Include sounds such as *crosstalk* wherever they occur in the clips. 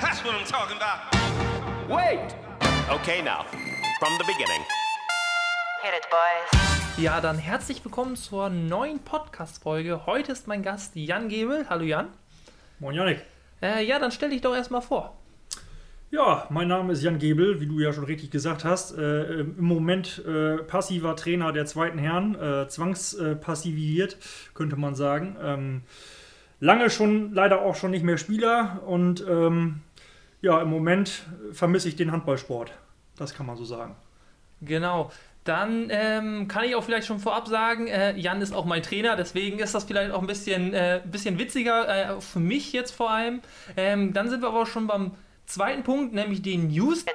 That's what I'm talking about. Wait. Okay, now, from the beginning. Hit it, boys. Ja, dann herzlich willkommen zur neuen Podcast-Folge. Heute ist mein Gast Jan Gebel. Hallo Jan. Moin Janik. Äh, ja, dann stell dich doch erstmal vor. Ja, mein Name ist Jan Gebel, wie du ja schon richtig gesagt hast. Äh, Im Moment äh, passiver Trainer der zweiten Herren, äh, zwangspassiviert, könnte man sagen. Ähm, lange schon, leider auch schon nicht mehr Spieler und ähm, ja, im Moment vermisse ich den Handballsport. Das kann man so sagen. Genau. Dann ähm, kann ich auch vielleicht schon vorab sagen, äh, Jan ist auch mein Trainer, deswegen ist das vielleicht auch ein bisschen, äh, bisschen witziger, äh, für mich jetzt vor allem. Ähm, dann sind wir aber auch schon beim zweiten Punkt, nämlich den News.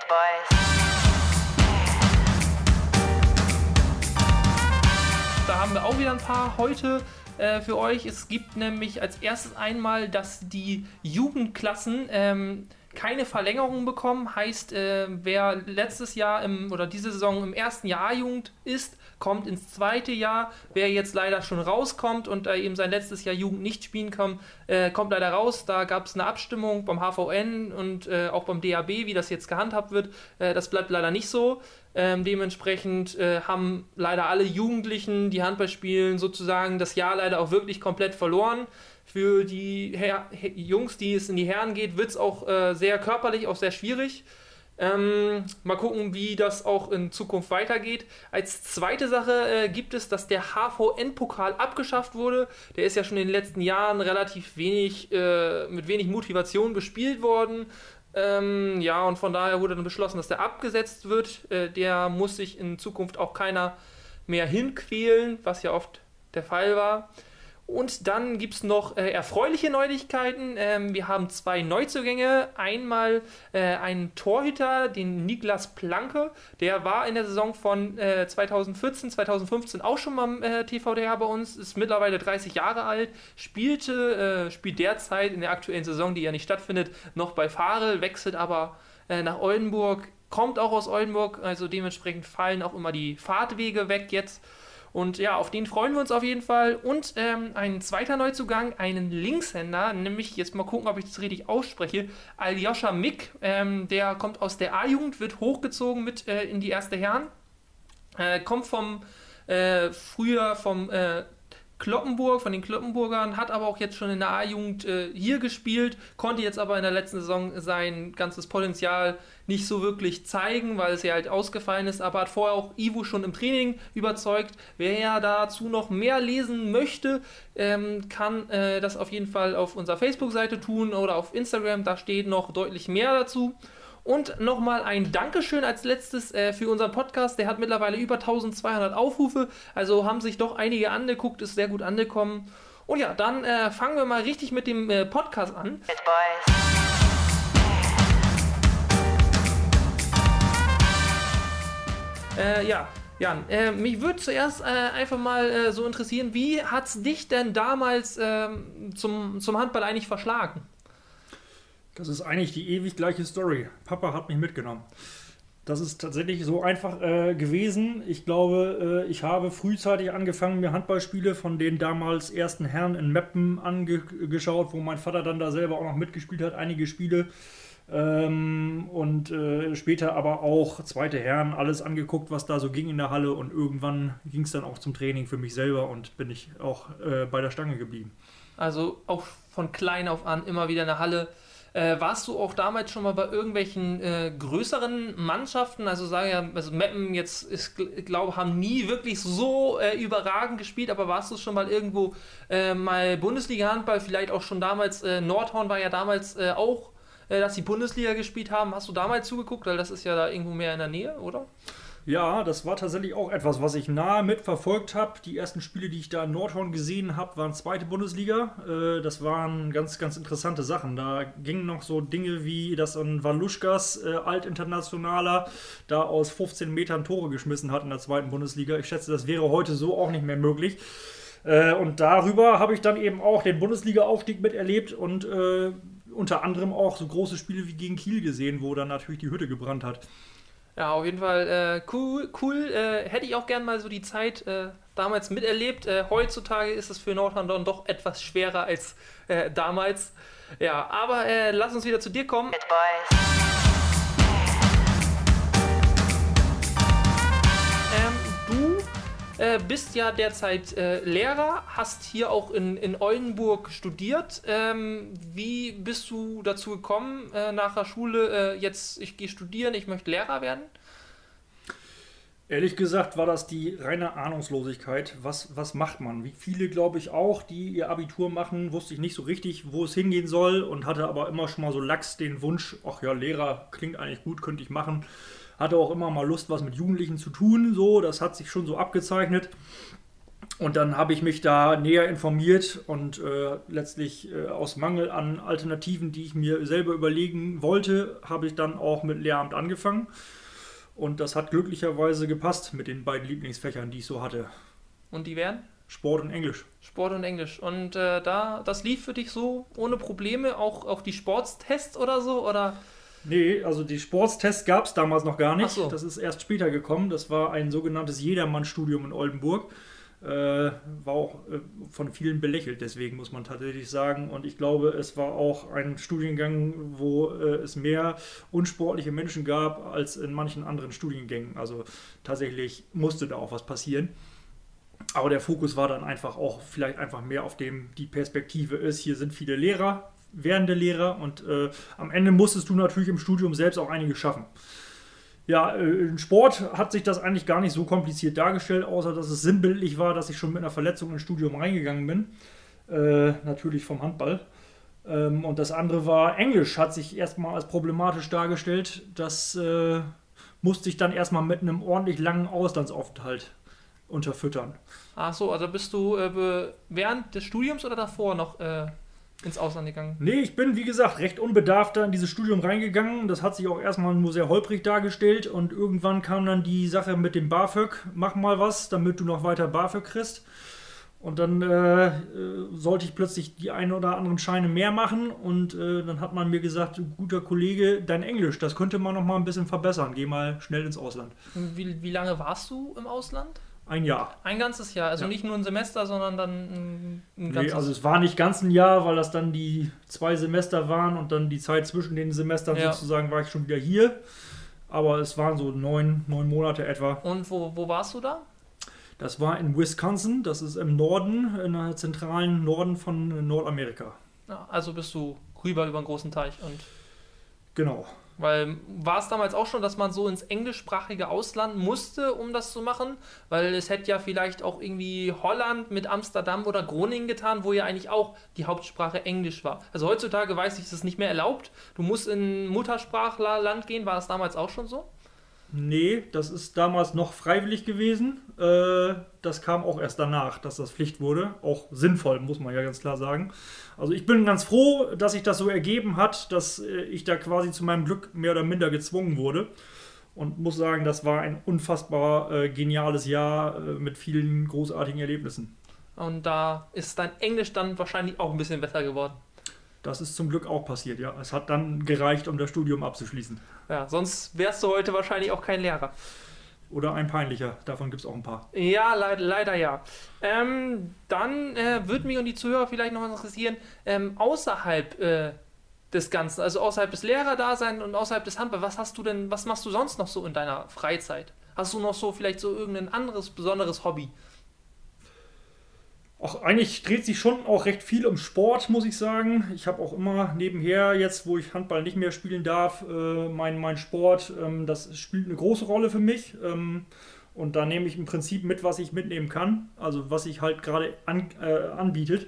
Da haben wir auch wieder ein paar heute äh, für euch. Es gibt nämlich als erstes einmal, dass die Jugendklassen ähm, keine Verlängerung bekommen. Heißt, äh, wer letztes Jahr im, oder diese Saison im ersten Jahr A-Jugend ist, kommt ins zweite Jahr. Wer jetzt leider schon rauskommt und äh, eben sein letztes Jahr Jugend nicht spielen kann, äh, kommt leider raus. Da gab es eine Abstimmung beim HVN und äh, auch beim DAB, wie das jetzt gehandhabt wird. Äh, das bleibt leider nicht so. Ähm, dementsprechend äh, haben leider alle Jugendlichen, die Handball spielen, sozusagen das Jahr leider auch wirklich komplett verloren. Für die Her He- Jungs, die es in die Herren geht, wird es auch äh, sehr körperlich, auch sehr schwierig. Ähm, mal gucken, wie das auch in Zukunft weitergeht. Als zweite Sache äh, gibt es, dass der HVN-Pokal abgeschafft wurde. Der ist ja schon in den letzten Jahren relativ wenig, äh, mit wenig Motivation bespielt worden. Ähm, ja, und von daher wurde dann beschlossen, dass der abgesetzt wird. Äh, der muss sich in Zukunft auch keiner mehr hinquälen, was ja oft der Fall war. Und dann gibt es noch äh, erfreuliche Neuigkeiten. Ähm, wir haben zwei Neuzugänge. Einmal äh, einen Torhüter, den Niklas Planke. Der war in der Saison von äh, 2014, 2015 auch schon mal im äh, TVDR bei uns. Ist mittlerweile 30 Jahre alt. Spielte, äh, spielt derzeit in der aktuellen Saison, die ja nicht stattfindet, noch bei Farel, wechselt aber äh, nach Oldenburg. Kommt auch aus Oldenburg, also dementsprechend fallen auch immer die Fahrtwege weg jetzt. Und ja, auf den freuen wir uns auf jeden Fall. Und ähm, ein zweiter Neuzugang, einen Linkshänder, nämlich jetzt mal gucken, ob ich das richtig ausspreche. Aljoscha Mick, ähm, der kommt aus der A-Jugend, wird hochgezogen mit äh, in die erste Herren. Äh, kommt vom äh, früher vom äh, Kloppenburg, von den Kloppenburgern, hat aber auch jetzt schon in der A-Jugend äh, hier gespielt, konnte jetzt aber in der letzten Saison sein ganzes Potenzial nicht so wirklich zeigen, weil es ja halt ausgefallen ist, aber hat vorher auch Ivo schon im Training überzeugt. Wer ja dazu noch mehr lesen möchte, ähm, kann äh, das auf jeden Fall auf unserer Facebook-Seite tun oder auf Instagram, da steht noch deutlich mehr dazu. Und nochmal ein Dankeschön als letztes äh, für unseren Podcast. Der hat mittlerweile über 1200 Aufrufe. Also haben sich doch einige angeguckt, ist sehr gut angekommen. Und ja, dann äh, fangen wir mal richtig mit dem äh, Podcast an. Hit it, boys. Äh, ja, Jan, äh, mich würde zuerst äh, einfach mal äh, so interessieren, wie hat es dich denn damals ähm, zum, zum Handball eigentlich verschlagen? Das ist eigentlich die ewig gleiche Story. Papa hat mich mitgenommen. Das ist tatsächlich so einfach äh, gewesen. Ich glaube, äh, ich habe frühzeitig angefangen, mir Handballspiele von den damals ersten Herren in Meppen angeschaut, wo mein Vater dann da selber auch noch mitgespielt hat, einige Spiele. Ähm, und äh, später aber auch zweite Herren, alles angeguckt, was da so ging in der Halle. Und irgendwann ging es dann auch zum Training für mich selber und bin ich auch äh, bei der Stange geblieben. Also auch von klein auf an immer wieder in der Halle. Äh, warst du auch damals schon mal bei irgendwelchen äh, größeren Mannschaften? Also sagen ja, also Meppen jetzt, ich glaube, haben nie wirklich so äh, überragend gespielt, aber warst du schon mal irgendwo äh, mal Bundesliga-Handball, vielleicht auch schon damals, äh, Nordhorn war ja damals äh, auch, dass sie Bundesliga gespielt haben. Hast du damals zugeguckt? Weil das ist ja da irgendwo mehr in der Nähe, oder? Ja, das war tatsächlich auch etwas, was ich nahe mitverfolgt habe. Die ersten Spiele, die ich da in Nordhorn gesehen habe, waren zweite Bundesliga. Äh, das waren ganz, ganz interessante Sachen. Da gingen noch so Dinge wie, dass ein Waluschkas, äh, Altinternationaler, da aus 15 Metern Tore geschmissen hat in der zweiten Bundesliga. Ich schätze, das wäre heute so auch nicht mehr möglich. Äh, und darüber habe ich dann eben auch den Bundesliga-Aufstieg miterlebt und unter anderem auch so große Spiele wie gegen Kiel gesehen, wo dann natürlich die Hütte gebrannt hat. Ja, auf jeden Fall äh, cool. cool. Äh, hätte ich auch gern mal so die Zeit äh, damals miterlebt. Äh, heutzutage ist es für Nordhorn doch etwas schwerer als äh, damals. Ja, aber äh, lass uns wieder zu dir kommen. It, boys. Äh, bist ja derzeit äh, Lehrer, hast hier auch in, in Oldenburg studiert. Ähm, wie bist du dazu gekommen, äh, nach der Schule, äh, jetzt ich gehe studieren, ich möchte Lehrer werden? Ehrlich gesagt war das die reine Ahnungslosigkeit. Was, was macht man? Wie viele, glaube ich, auch, die ihr Abitur machen, wusste ich nicht so richtig, wo es hingehen soll und hatte aber immer schon mal so lax den Wunsch, ach ja, Lehrer klingt eigentlich gut, könnte ich machen. Hatte auch immer mal Lust, was mit Jugendlichen zu tun, so, das hat sich schon so abgezeichnet. Und dann habe ich mich da näher informiert und äh, letztlich äh, aus Mangel an Alternativen, die ich mir selber überlegen wollte, habe ich dann auch mit Lehramt angefangen. Und das hat glücklicherweise gepasst mit den beiden Lieblingsfächern, die ich so hatte. Und die wären? Sport und Englisch. Sport und Englisch. Und äh, da, das lief für dich so ohne Probleme, auch, auch die Sportstests oder so? Oder? Nee, also die Sportstests gab es damals noch gar nicht. So. Das ist erst später gekommen. Das war ein sogenanntes Jedermann-Studium in Oldenburg. Äh, war auch äh, von vielen belächelt, deswegen muss man tatsächlich sagen. Und ich glaube, es war auch ein Studiengang, wo äh, es mehr unsportliche Menschen gab als in manchen anderen Studiengängen. Also tatsächlich musste da auch was passieren. Aber der Fokus war dann einfach auch vielleicht einfach mehr auf dem, die Perspektive ist, hier sind viele Lehrer, werdende Lehrer und äh, am Ende musstest du natürlich im Studium selbst auch einige schaffen. Ja, äh, im Sport hat sich das eigentlich gar nicht so kompliziert dargestellt, außer dass es sinnbildlich war, dass ich schon mit einer Verletzung ins Studium reingegangen bin. Äh, natürlich vom Handball. Ähm, und das andere war, Englisch hat sich erstmal als problematisch dargestellt. Das äh, musste ich dann erstmal mit einem ordentlich langen Auslandsaufenthalt unterfüttern. Ach so, also bist du äh, während des Studiums oder davor noch ins Ausland gegangen? Nee, ich bin, wie gesagt, recht unbedarft da in dieses Studium reingegangen. Das hat sich auch erstmal nur sehr holprig dargestellt und irgendwann kam dann die Sache mit dem BAföG. Mach mal was, damit du noch weiter BAföG kriegst. Und dann äh, äh, sollte ich plötzlich die ein oder anderen Scheine mehr machen und äh, dann hat man mir gesagt, guter Kollege, dein Englisch, das könnte man noch mal ein bisschen verbessern. Geh mal schnell ins Ausland. Wie, wie lange warst du im Ausland? Ein Jahr. Ein ganzes Jahr, also Ja. nicht nur ein Semester, sondern dann ein, ein Nee, ganzes also es war nicht ganz ein Jahr, weil das dann die zwei Semester waren und dann die Zeit zwischen den Semestern Ja. sozusagen war ich schon wieder hier. Aber es waren so neun, neun Monate etwa. Und wo, wo warst du da? Das war in Wisconsin, das ist im Norden, in der zentralen Norden von Nordamerika. Ja, also bist du rüber über einen großen Teich und Genau. Weil war es damals auch schon, dass man so ins englischsprachige Ausland musste, um das zu machen? Weil es hätte ja vielleicht auch irgendwie Holland mit Amsterdam oder Groningen getan, wo ja eigentlich auch die Hauptsprache Englisch war. Also heutzutage weiß ich, ist es nicht mehr erlaubt. Du musst in Muttersprachlerland gehen. War das damals auch schon so? Nee, das ist damals noch freiwillig gewesen. Äh, das kam auch erst danach, dass das Pflicht wurde. Auch sinnvoll, muss man ja ganz klar sagen. Also ich bin ganz froh, dass sich das so ergeben hat, dass äh, ich da quasi zu meinem Glück mehr oder minder gezwungen wurde. Und muss sagen, das war ein unfassbar äh, geniales Jahr mit vielen großartigen Erlebnissen. Und da ist dein Englisch dann wahrscheinlich auch ein bisschen besser geworden. Das ist zum Glück auch passiert, ja. Es hat dann gereicht, um das Studium abzuschließen. Ja, sonst wärst du heute wahrscheinlich auch kein Lehrer. Oder ein peinlicher, davon gibt es auch ein paar. Ja, leid, leider ja. Ähm, dann äh, würde mich und die Zuhörer vielleicht noch interessieren, ähm, außerhalb äh, des Ganzen, also außerhalb des Lehrerdaseins und außerhalb des Handballs, was hast du denn, was machst du sonst noch so in deiner Freizeit? Hast du noch so vielleicht so irgendein anderes besonderes Hobby? Auch eigentlich dreht sich schon auch recht viel um Sport, muss ich sagen. Ich habe auch immer nebenher, jetzt wo ich Handball nicht mehr spielen darf, äh, mein, mein Sport, ähm, das spielt eine große Rolle für mich. Ähm, und da nehme ich im Prinzip mit, was ich mitnehmen kann, also was sich halt gerade an, äh, anbietet.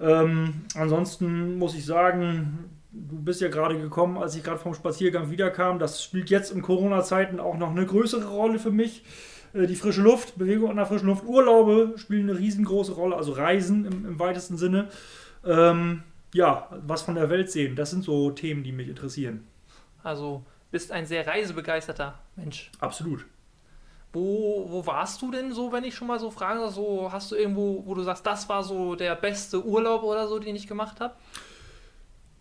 Ähm, ansonsten muss ich sagen, du bist ja gerade gekommen, als ich gerade vom Spaziergang wiederkam. Das spielt jetzt in Corona-Zeiten auch noch eine größere Rolle für mich. Äh, Die frische Luft, Bewegung an der frischen Luft, Urlaube spielen eine riesengroße Rolle, also Reisen im, im weitesten Sinne. Ähm, ja, was von der Welt sehen, das sind so Themen, die mich interessieren. Also bist ein sehr reisebegeisterter Mensch. Absolut. Wo, wo warst du denn so, wenn ich schon mal so frage? So, hast du irgendwo, wo du sagst, das war so der beste Urlaub oder so, den ich gemacht habe?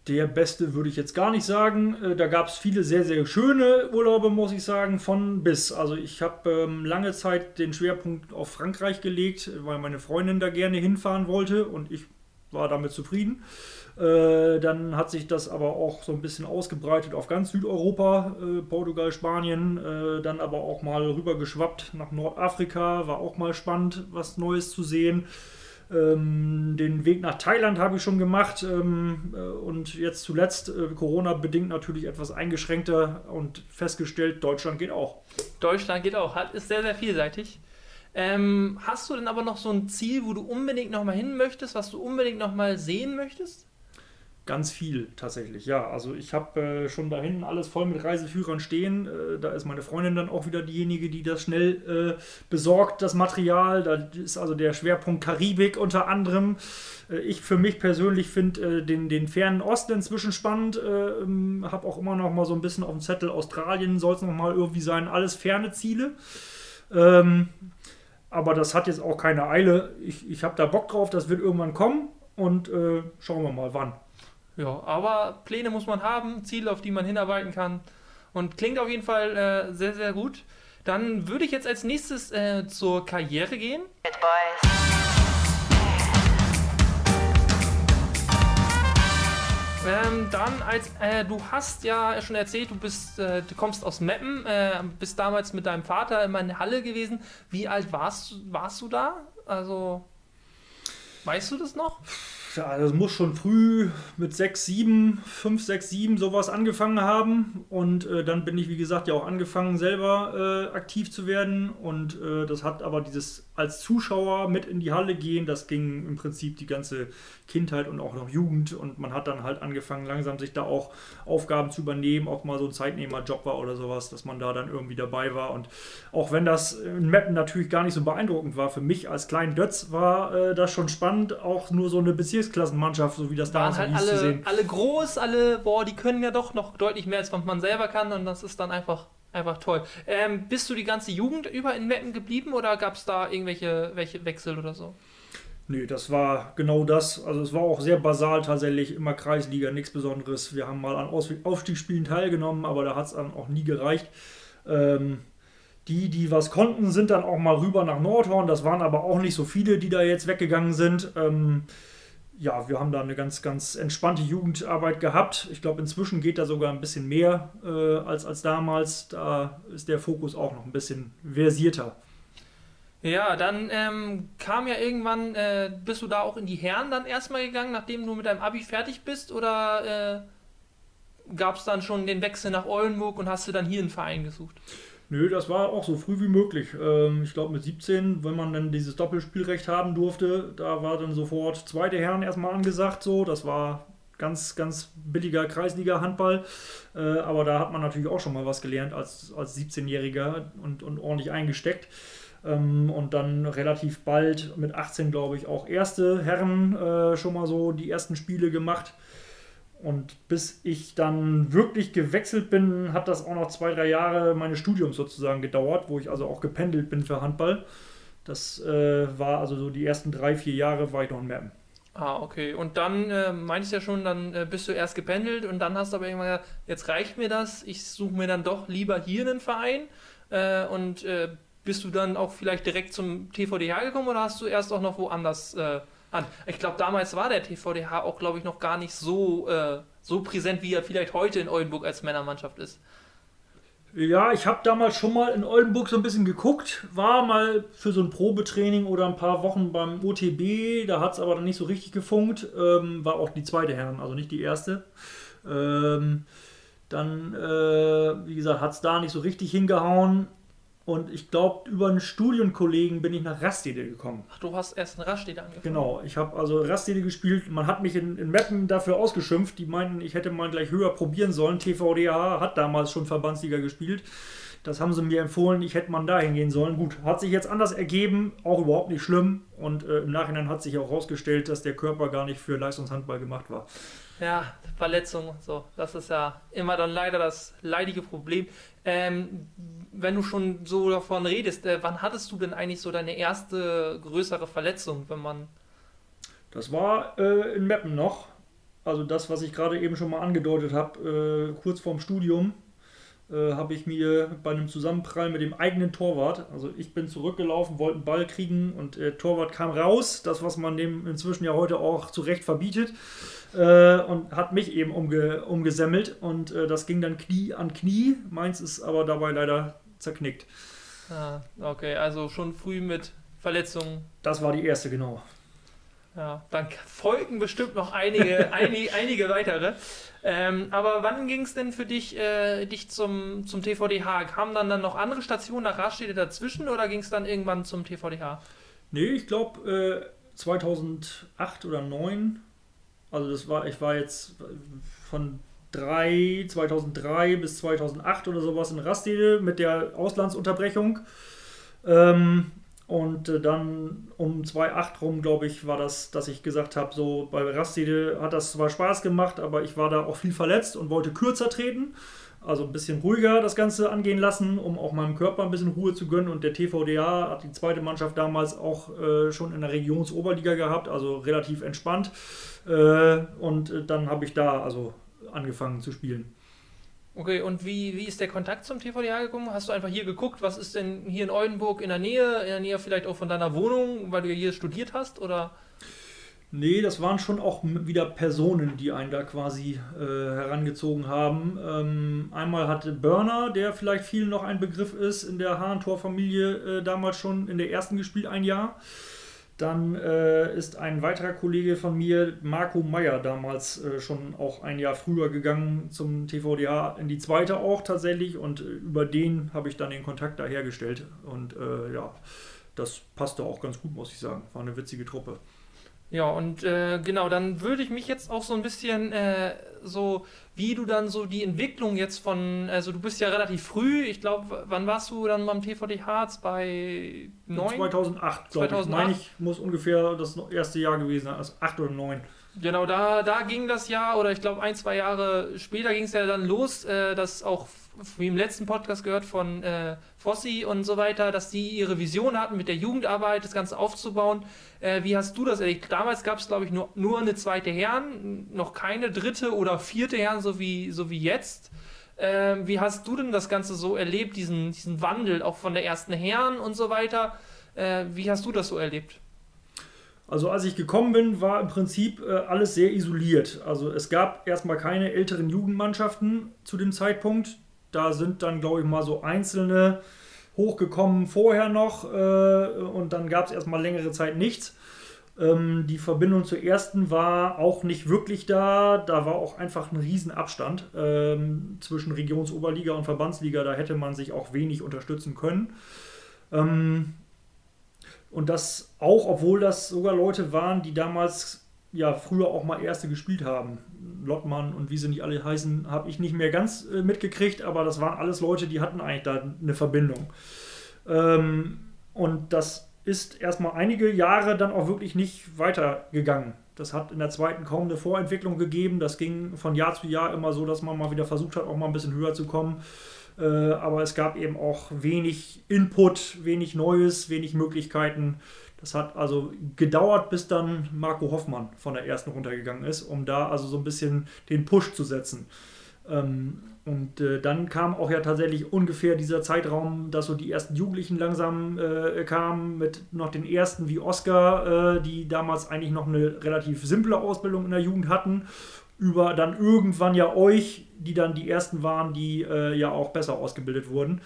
Der beste würde ich jetzt gar nicht sagen. Äh, da gab es viele sehr, sehr schöne Urlaube, muss ich sagen, von bis. Also ich habe ähm, lange Zeit den Schwerpunkt auf Frankreich gelegt, weil meine Freundin da gerne hinfahren wollte und ich war damit zufrieden. Äh, dann hat sich das aber auch so ein bisschen ausgebreitet auf ganz Südeuropa, äh, Portugal, Spanien, äh, dann aber auch mal rübergeschwappt nach Nordafrika, war auch mal spannend, was Neues zu sehen. Ähm, den Weg nach Thailand habe ich schon gemacht ähm, äh, und jetzt zuletzt äh, Corona-bedingt natürlich etwas eingeschränkter und festgestellt, Deutschland geht auch. Deutschland geht auch, hat, ist sehr, sehr vielseitig. Ähm, hast du denn aber noch so ein Ziel, wo du unbedingt nochmal hin möchtest, was du unbedingt nochmal sehen möchtest? Ganz viel tatsächlich, ja. Also ich habe äh, schon da hinten alles voll mit Reiseführern stehen. Äh, da ist meine Freundin dann auch wieder diejenige, die das schnell äh, besorgt, das Material. Da ist also der Schwerpunkt Karibik unter anderem. Äh, ich für mich persönlich finde äh, den, den fernen Osten inzwischen spannend. Äh, ähm, habe auch immer noch mal so ein bisschen auf dem Zettel Australien soll es noch mal irgendwie sein. Alles ferne Ziele. Ähm, aber das hat jetzt auch keine Eile. Ich, ich habe da Bock drauf, das wird irgendwann kommen und schauen wir mal wann. Ja, aber Pläne muss man haben, Ziele, auf die man hinarbeiten kann. Und klingt auf jeden Fall äh, sehr, sehr gut. Dann würde ich jetzt als nächstes äh, zur Karriere gehen. Hit boys. Ähm, dann als äh, du hast ja schon erzählt, du bist, äh, du kommst aus Meppen, äh, bist damals mit deinem Vater immer in der Halle gewesen. Wie alt warst, warst du da? Also weißt du das noch? Das muss schon früh mit 6, 7, 5, 6, 7 sowas angefangen haben. Und äh, dann bin ich, wie gesagt, ja auch angefangen, selber äh, aktiv zu werden. Und äh, das hat aber dieses als Zuschauer mit in die Halle gehen, das ging im Prinzip die ganze Kindheit und auch noch Jugend. Und man hat dann halt angefangen, langsam sich da auch Aufgaben zu übernehmen, auch mal so ein Zeitnehmerjob war oder sowas, dass man da dann irgendwie dabei war. Und auch wenn das in Mappen natürlich gar nicht so beeindruckend war, für mich als kleinen Dötz war äh, das schon spannend, auch nur so eine Bezirksklassenmannschaft, so wie das Waren damals halt alle, zu sehen. alle groß, alle, boah, die können ja doch noch deutlich mehr, als was man selber kann. Und das ist dann einfach, einfach toll. Ähm, bist du die ganze Jugend über in Meppen geblieben oder gab es da irgendwelche welche Wechsel oder so? Nee, das war genau das. Also es war auch sehr basal tatsächlich, immer Kreisliga, nichts Besonderes. Wir haben mal an Aufstiegsspielen teilgenommen, aber da hat es dann auch nie gereicht. Ähm, die, die was konnten, sind dann auch mal rüber nach Nordhorn. Das waren aber auch nicht so viele, die da jetzt weggegangen sind. Ähm, ja, wir haben da eine ganz, ganz entspannte Jugendarbeit gehabt. Ich glaube, inzwischen geht da sogar ein bisschen mehr äh, als, als damals. Da ist der Fokus auch noch ein bisschen versierter. Ja, dann ähm, kam ja irgendwann, äh, bist du da auch in die Herren dann erstmal gegangen, nachdem du mit deinem Abi fertig bist? Oder äh, gab es dann schon den Wechsel nach Oldenburg und hast du dann hier einen Verein gesucht? Nö, das war auch so früh wie möglich. Ähm, ich glaube mit 17, wenn man dann dieses Doppelspielrecht haben durfte, da war dann sofort zweite Herren erstmal angesagt. So, das war ganz, ganz billiger Kreisliga-Handball. Äh, aber da hat man natürlich auch schon mal was gelernt als, als 17-Jähriger und, und ordentlich eingesteckt. Ähm, und dann relativ bald mit 18, glaube ich, auch erste Herren äh, schon mal so die ersten Spiele gemacht. Und bis ich dann wirklich gewechselt bin, hat das auch noch zwei, drei Jahre meines Studiums sozusagen gedauert, wo ich also auch gependelt bin für Handball. Das äh, war also so die ersten drei, vier Jahre war ich noch in Meppen. Ah, okay. Und dann äh, meinst du ja schon, dann äh, bist du erst gependelt und dann hast du aber irgendwann gesagt, jetzt reicht mir das, ich suche mir dann doch lieber hier einen Verein. Äh, und äh, bist du dann auch vielleicht direkt zum TVDH gekommen oder hast du erst auch noch woanders äh, an? Ich glaube, damals war der TVDH auch, glaube ich, noch gar nicht so, äh, so präsent, wie er vielleicht heute in Oldenburg als Männermannschaft ist. Ja, ich habe damals schon mal in Oldenburg so ein bisschen geguckt, war mal für so ein Probetraining oder ein paar Wochen beim OTB, da hat es aber dann nicht so richtig gefunkt, ähm, war auch die zweite Herren, also nicht die erste. Ähm, dann, äh, wie gesagt, hat es da nicht so richtig hingehauen und ich glaube, über einen Studienkollegen bin ich nach Rastede gekommen. Ach, du hast erst in Rastede angefangen. Genau, ich habe also Rastede gespielt. Man hat mich in, in Meppen dafür ausgeschimpft. Die meinten, ich hätte mal gleich höher probieren sollen. TVDH hat damals schon Verbandsliga gespielt. Das haben sie mir empfohlen, ich hätte mal dahin gehen sollen. Gut, hat sich jetzt anders ergeben, auch überhaupt nicht schlimm. Und äh, im Nachhinein hat sich auch herausgestellt, dass der Körper gar nicht für Leistungshandball gemacht war. Ja, Verletzung so. Das ist ja immer dann leider das leidige Problem. Ähm, wenn du schon so davon redest, äh, wann hattest du denn eigentlich so deine erste größere Verletzung, wenn man. Das war äh, in Meppen noch. also das, was ich gerade eben schon mal angedeutet habe, äh, kurz vorm Studium, äh, habe ich mir bei einem Zusammenprall mit dem eigenen Torwart, also ich bin zurückgelaufen, wollte einen Ball kriegen und der Torwart kam raus, das, was man dem inzwischen ja heute auch zu Recht verbietet, äh, und hat mich eben umge umgesemmelt und äh, das ging dann Knie an Knie. Meins ist aber dabei leider zerknickt. Ah, okay, also schon früh mit Verletzungen. Das war die erste, genau. Ja, dann folgen bestimmt noch einige, *laughs* einige, einige weitere. Ähm, aber wann ging es denn für dich, äh, dich zum, zum TVDH? Kamen dann, dann noch andere Stationen nach Raststätte dazwischen oder ging es dann irgendwann zum TVDH? Nee, ich glaube äh, 2008 oder 2009. Also das war, ich war jetzt von 3, 2003 bis 2008 oder sowas in Rastede mit der Auslandsunterbrechung. Ähm, und äh, dann um 2.8 rum, glaube ich, war das, dass ich gesagt habe, so bei Rastede hat das zwar Spaß gemacht, aber ich war da auch viel verletzt und wollte kürzer treten. Also ein bisschen ruhiger das Ganze angehen lassen, um auch meinem Körper ein bisschen Ruhe zu gönnen. Und der TVDA hat die zweite Mannschaft damals auch äh, schon in der Regionsoberliga gehabt, also relativ entspannt. Äh, und äh, dann habe ich da also angefangen zu spielen. Okay, und wie, wie ist der Kontakt zum TVDH gekommen? Hast du einfach hier geguckt, was ist denn hier in Oldenburg in der Nähe, in der Nähe vielleicht auch von deiner Wohnung, weil du ja hier studiert hast, oder? Nee, das waren schon auch wieder Personen, die einen da quasi äh, herangezogen haben. Ähm, einmal hatte Burner, der vielleicht vielen noch ein Begriff ist, in der Hahn-Tor-Familie äh, damals schon in der ersten gespielt, ein Jahr. Dann äh, ist ein weiterer Kollege von mir, Marco Meyer, damals äh, schon auch ein Jahr früher gegangen zum TVDA, in die zweite auch tatsächlich. Und äh, über den habe ich dann den Kontakt da hergestellt. Und äh, ja, das passte auch ganz gut, muss ich sagen. War eine witzige Truppe. Ja, und äh, genau, dann würde ich mich jetzt auch so ein bisschen äh, so, wie du dann so die Entwicklung jetzt von, also du bist ja relativ früh, ich glaube, wann warst du dann beim TVD Harz? Bei 9? 2008, glaube ich. Meine ich, muss ungefähr das erste Jahr gewesen sein, also 8 oder 9. Genau, da, da ging das Jahr, oder ich glaube ein, zwei Jahre später ging es ja dann los, äh, dass auch wie im letzten Podcast gehört von äh, Fossi und so weiter, dass die ihre Vision hatten, mit der Jugendarbeit das Ganze aufzubauen. Äh, wie hast du das erlebt? Damals gab es, glaube ich, nur, nur eine zweite Herren, noch keine dritte oder vierte Herren, so wie, so wie jetzt. Äh, wie hast du denn das Ganze so erlebt, diesen, diesen Wandel auch von der ersten Herren und so weiter? Äh, wie hast du das so erlebt? Also als ich gekommen bin, war im Prinzip äh, alles sehr isoliert. Also es gab erstmal keine älteren Jugendmannschaften zu dem Zeitpunkt. Da sind dann, glaube ich, mal so einzelne hochgekommen vorher noch äh, und dann gab es erstmal längere Zeit nichts. Ähm, die Verbindung zur ersten war auch nicht wirklich da. Da war auch einfach ein Riesenabstand ähm, zwischen Regionsoberliga und Verbandsliga. Da hätte man sich auch wenig unterstützen können. Ähm, und das auch, obwohl das sogar Leute waren, die damals ja früher auch mal Erste gespielt haben. Lottmann und wie sie nicht alle heißen, habe ich nicht mehr ganz äh, mitgekriegt, aber das waren alles Leute, die hatten eigentlich da eine Verbindung. Ähm, und das ist erstmal einige Jahre dann auch wirklich nicht weitergegangen. Das hat in der zweiten kaum eine Vorentwicklung gegeben. Das ging von Jahr zu Jahr immer so, dass man mal wieder versucht hat, auch mal ein bisschen höher zu kommen. Äh, aber es gab eben auch wenig Input, wenig Neues, wenig Möglichkeiten. Das hat also gedauert, bis dann Marco Hoffmann von der ersten runtergegangen ist, um da also so ein bisschen den Push zu setzen. Ähm, und äh, dann kam auch ja tatsächlich ungefähr dieser Zeitraum, dass so die ersten Jugendlichen langsam äh, kamen, mit noch den ersten wie Oscar, äh, die damals eigentlich noch eine relativ simple Ausbildung in der Jugend hatten, über dann irgendwann ja euch, die dann die ersten waren, die äh, ja auch besser ausgebildet wurden.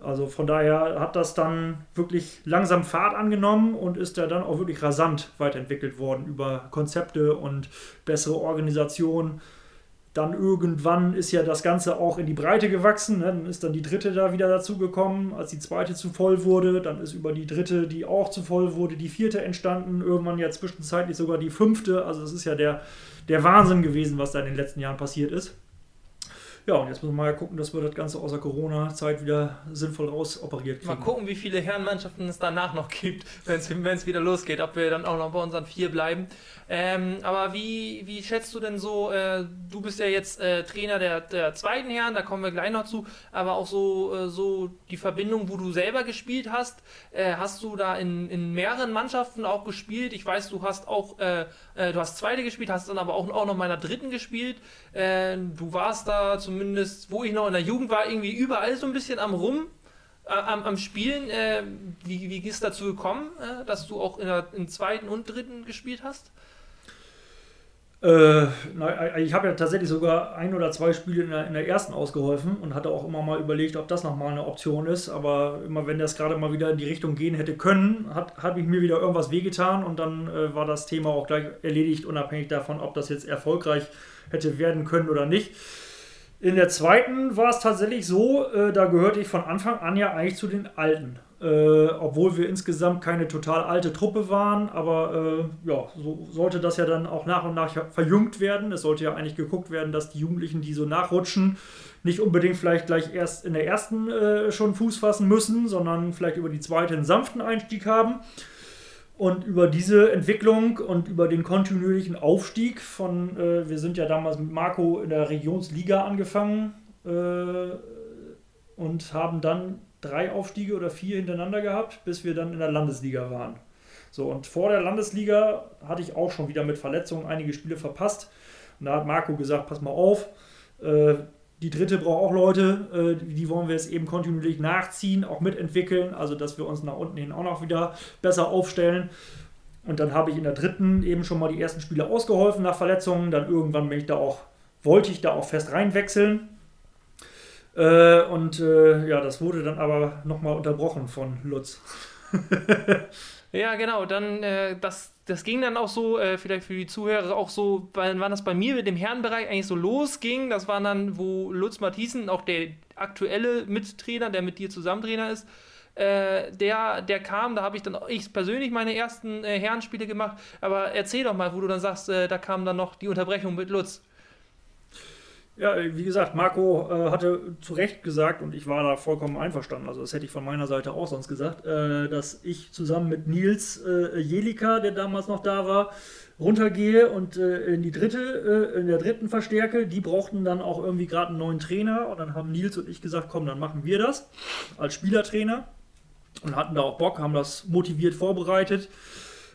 Also von daher hat das dann wirklich langsam Fahrt angenommen und ist ja dann auch wirklich rasant weiterentwickelt worden über Konzepte und bessere Organisation. Dann irgendwann ist ja das Ganze auch in die Breite gewachsen. Ne? Dann ist dann die dritte da wieder dazugekommen, als die zweite zu voll wurde. Dann ist über die dritte, die auch zu voll wurde, die vierte entstanden. Irgendwann ja zwischenzeitlich sogar die fünfte. Also es ist ja der, der Wahnsinn gewesen, was da in den letzten Jahren passiert ist. Ja, und jetzt müssen wir mal gucken, dass wir das Ganze außer Corona-Zeit wieder sinnvoll rausoperiert kriegen. Mal gucken, wie viele Herrenmannschaften es danach noch gibt, *laughs* wenn es wieder losgeht, ob wir dann auch noch bei unseren vier bleiben. Ähm, aber wie, wie schätzt du denn so, äh, du bist ja jetzt äh, Trainer der, der zweiten Herren, da kommen wir gleich noch zu, aber auch so, äh, so die Verbindung, wo du selber gespielt hast, äh, hast du da in, in mehreren Mannschaften auch gespielt? Ich weiß, du hast auch, äh, äh, du hast zweite gespielt, hast dann aber auch, auch noch meiner dritten gespielt. du warst da zumindest, wo ich noch in der Jugend war, irgendwie überall so ein bisschen am Rum am, am Spielen. Äh, wie, wie ist dazu gekommen, äh, dass du auch in der in zweiten und dritten gespielt hast? Äh, na, ich habe ja tatsächlich sogar ein oder zwei Spiele in der, in der, ersten ausgeholfen und hatte auch immer mal überlegt, ob das nochmal eine Option ist. Aber immer wenn das gerade mal wieder in die Richtung gehen hätte können, habe ich mir wieder irgendwas wehgetan und dann äh, war das Thema auch gleich erledigt, unabhängig davon, ob das jetzt erfolgreich hätte werden können oder nicht. In der zweiten war es tatsächlich so, äh, da gehörte ich von Anfang an ja eigentlich zu den Alten. Äh, obwohl wir insgesamt keine total alte Truppe waren, aber äh, ja, so sollte das ja dann auch nach und nach verjüngt werden. Es sollte ja eigentlich geguckt werden, dass die Jugendlichen, die so nachrutschen, nicht unbedingt vielleicht gleich erst in der ersten äh, schon Fuß fassen müssen, sondern vielleicht über die zweite einen sanften Einstieg haben. Und über diese Entwicklung und über den kontinuierlichen Aufstieg von, äh, wir sind ja damals mit Marco in der Regionsliga angefangen äh, und haben dann drei Aufstiege oder vier hintereinander gehabt, bis wir dann in der Landesliga waren. So, und vor der Landesliga hatte ich auch schon wieder mit Verletzungen einige Spiele verpasst. Und da hat Marco gesagt, pass mal auf, äh, die dritte braucht auch Leute, äh, die wollen wir jetzt eben kontinuierlich nachziehen, auch mitentwickeln, also dass wir uns nach unten hin auch noch wieder besser aufstellen. Und dann habe ich in der dritten eben schon mal die ersten Spiele ausgeholfen nach Verletzungen. Dann irgendwann bin ich da auch, wollte ich da auch fest reinwechseln. Äh, und äh, ja, das wurde dann aber nochmal unterbrochen von Lutz. *laughs* ja, genau. Dann, äh, das, das ging dann auch so, äh, vielleicht für die Zuhörer auch so, weil, wann das bei mir mit dem Herrenbereich eigentlich so losging. Das war dann, wo Lutz Matthiesen, auch der aktuelle Mittrainer, der mit dir zusammen Trainer ist, äh, der, der kam, da habe ich dann ich persönlich meine ersten äh, Herrenspiele gemacht. Aber erzähl doch mal, wo du dann sagst, äh, da kam dann noch die Unterbrechung mit Lutz. Ja, wie gesagt, Marco äh, hatte zu Recht gesagt und ich war da vollkommen einverstanden. Also, das hätte ich von meiner Seite auch sonst gesagt, äh, dass ich zusammen mit Nils äh, Jelika, der damals noch da war, runtergehe und äh, in die dritte, äh, in der dritten verstärke. Die brauchten dann auch irgendwie gerade einen neuen Trainer und dann haben Nils und ich gesagt, komm, dann machen wir das als Spielertrainer und hatten da auch Bock, haben das motiviert vorbereitet.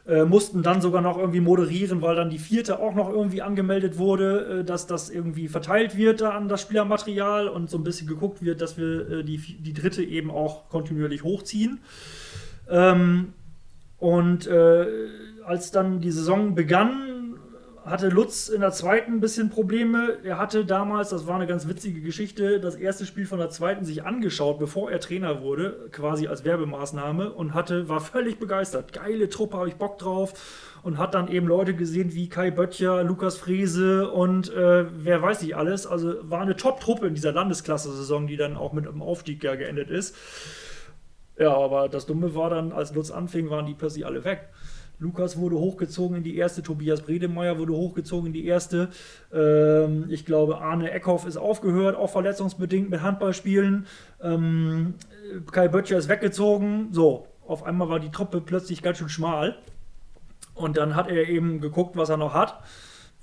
Äh, mussten dann sogar noch irgendwie moderieren, weil dann die vierte auch noch irgendwie angemeldet wurde, äh, dass das irgendwie verteilt wird an das Spielermaterial und so ein bisschen geguckt wird, dass wir äh, die, die dritte eben auch kontinuierlich hochziehen. Ähm, und äh, als dann die Saison begann, hatte Lutz in der zweiten ein bisschen Probleme. Er hatte damals, das war eine ganz witzige Geschichte, das erste Spiel von der zweiten sich angeschaut, bevor er Trainer wurde, quasi als Werbemaßnahme und hatte, war völlig begeistert. Geile Truppe, habe ich Bock drauf. Und hat dann eben Leute gesehen wie Kai Böttcher, Lukas Frese und äh, wer weiß nicht alles. Also war eine Top-Truppe in dieser Landesklasse-Saison, die dann auch mit einem Aufstieg ja geendet ist. Ja, aber das Dumme war dann, als Lutz anfing, waren die plötzlich alle weg. Lukas wurde hochgezogen in die erste, Tobias Bredemeier wurde hochgezogen in die erste. Ähm, ich glaube, Arne Eckhoff ist aufgehört, auch verletzungsbedingt mit Handballspielen. Ähm, Kai Böttcher ist weggezogen. So, auf einmal war die Truppe plötzlich ganz schön schmal. Und dann hat er eben geguckt, was er noch hat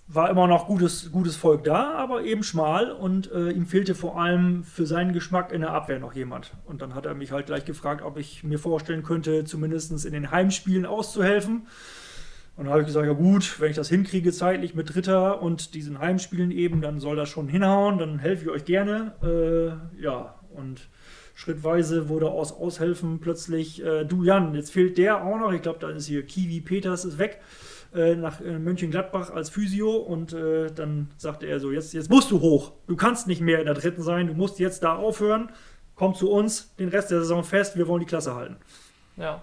war immer noch gutes, gutes Volk da, aber eben schmal und äh, ihm fehlte vor allem für seinen Geschmack in der Abwehr noch jemand. Und dann hat er mich halt gleich gefragt, ob ich mir vorstellen könnte, zumindest in den Heimspielen auszuhelfen. Und dann habe ich gesagt, ja gut, wenn ich das hinkriege zeitlich mit Dritter und diesen Heimspielen eben, dann soll das schon hinhauen, dann helfe ich euch gerne. Äh, ja, und schrittweise wurde aus Aushelfen plötzlich, äh, du Jan, jetzt fehlt der auch noch, ich glaube, da ist hier Kiwi Peters ist weg. Äh, nach äh, Mönchengladbach als Physio und äh, dann sagte er so, jetzt, jetzt musst du hoch. Du kannst nicht mehr in der dritten sein, du musst jetzt da aufhören. Komm zu uns, den Rest der Saison fest, wir wollen die Klasse halten. Ja.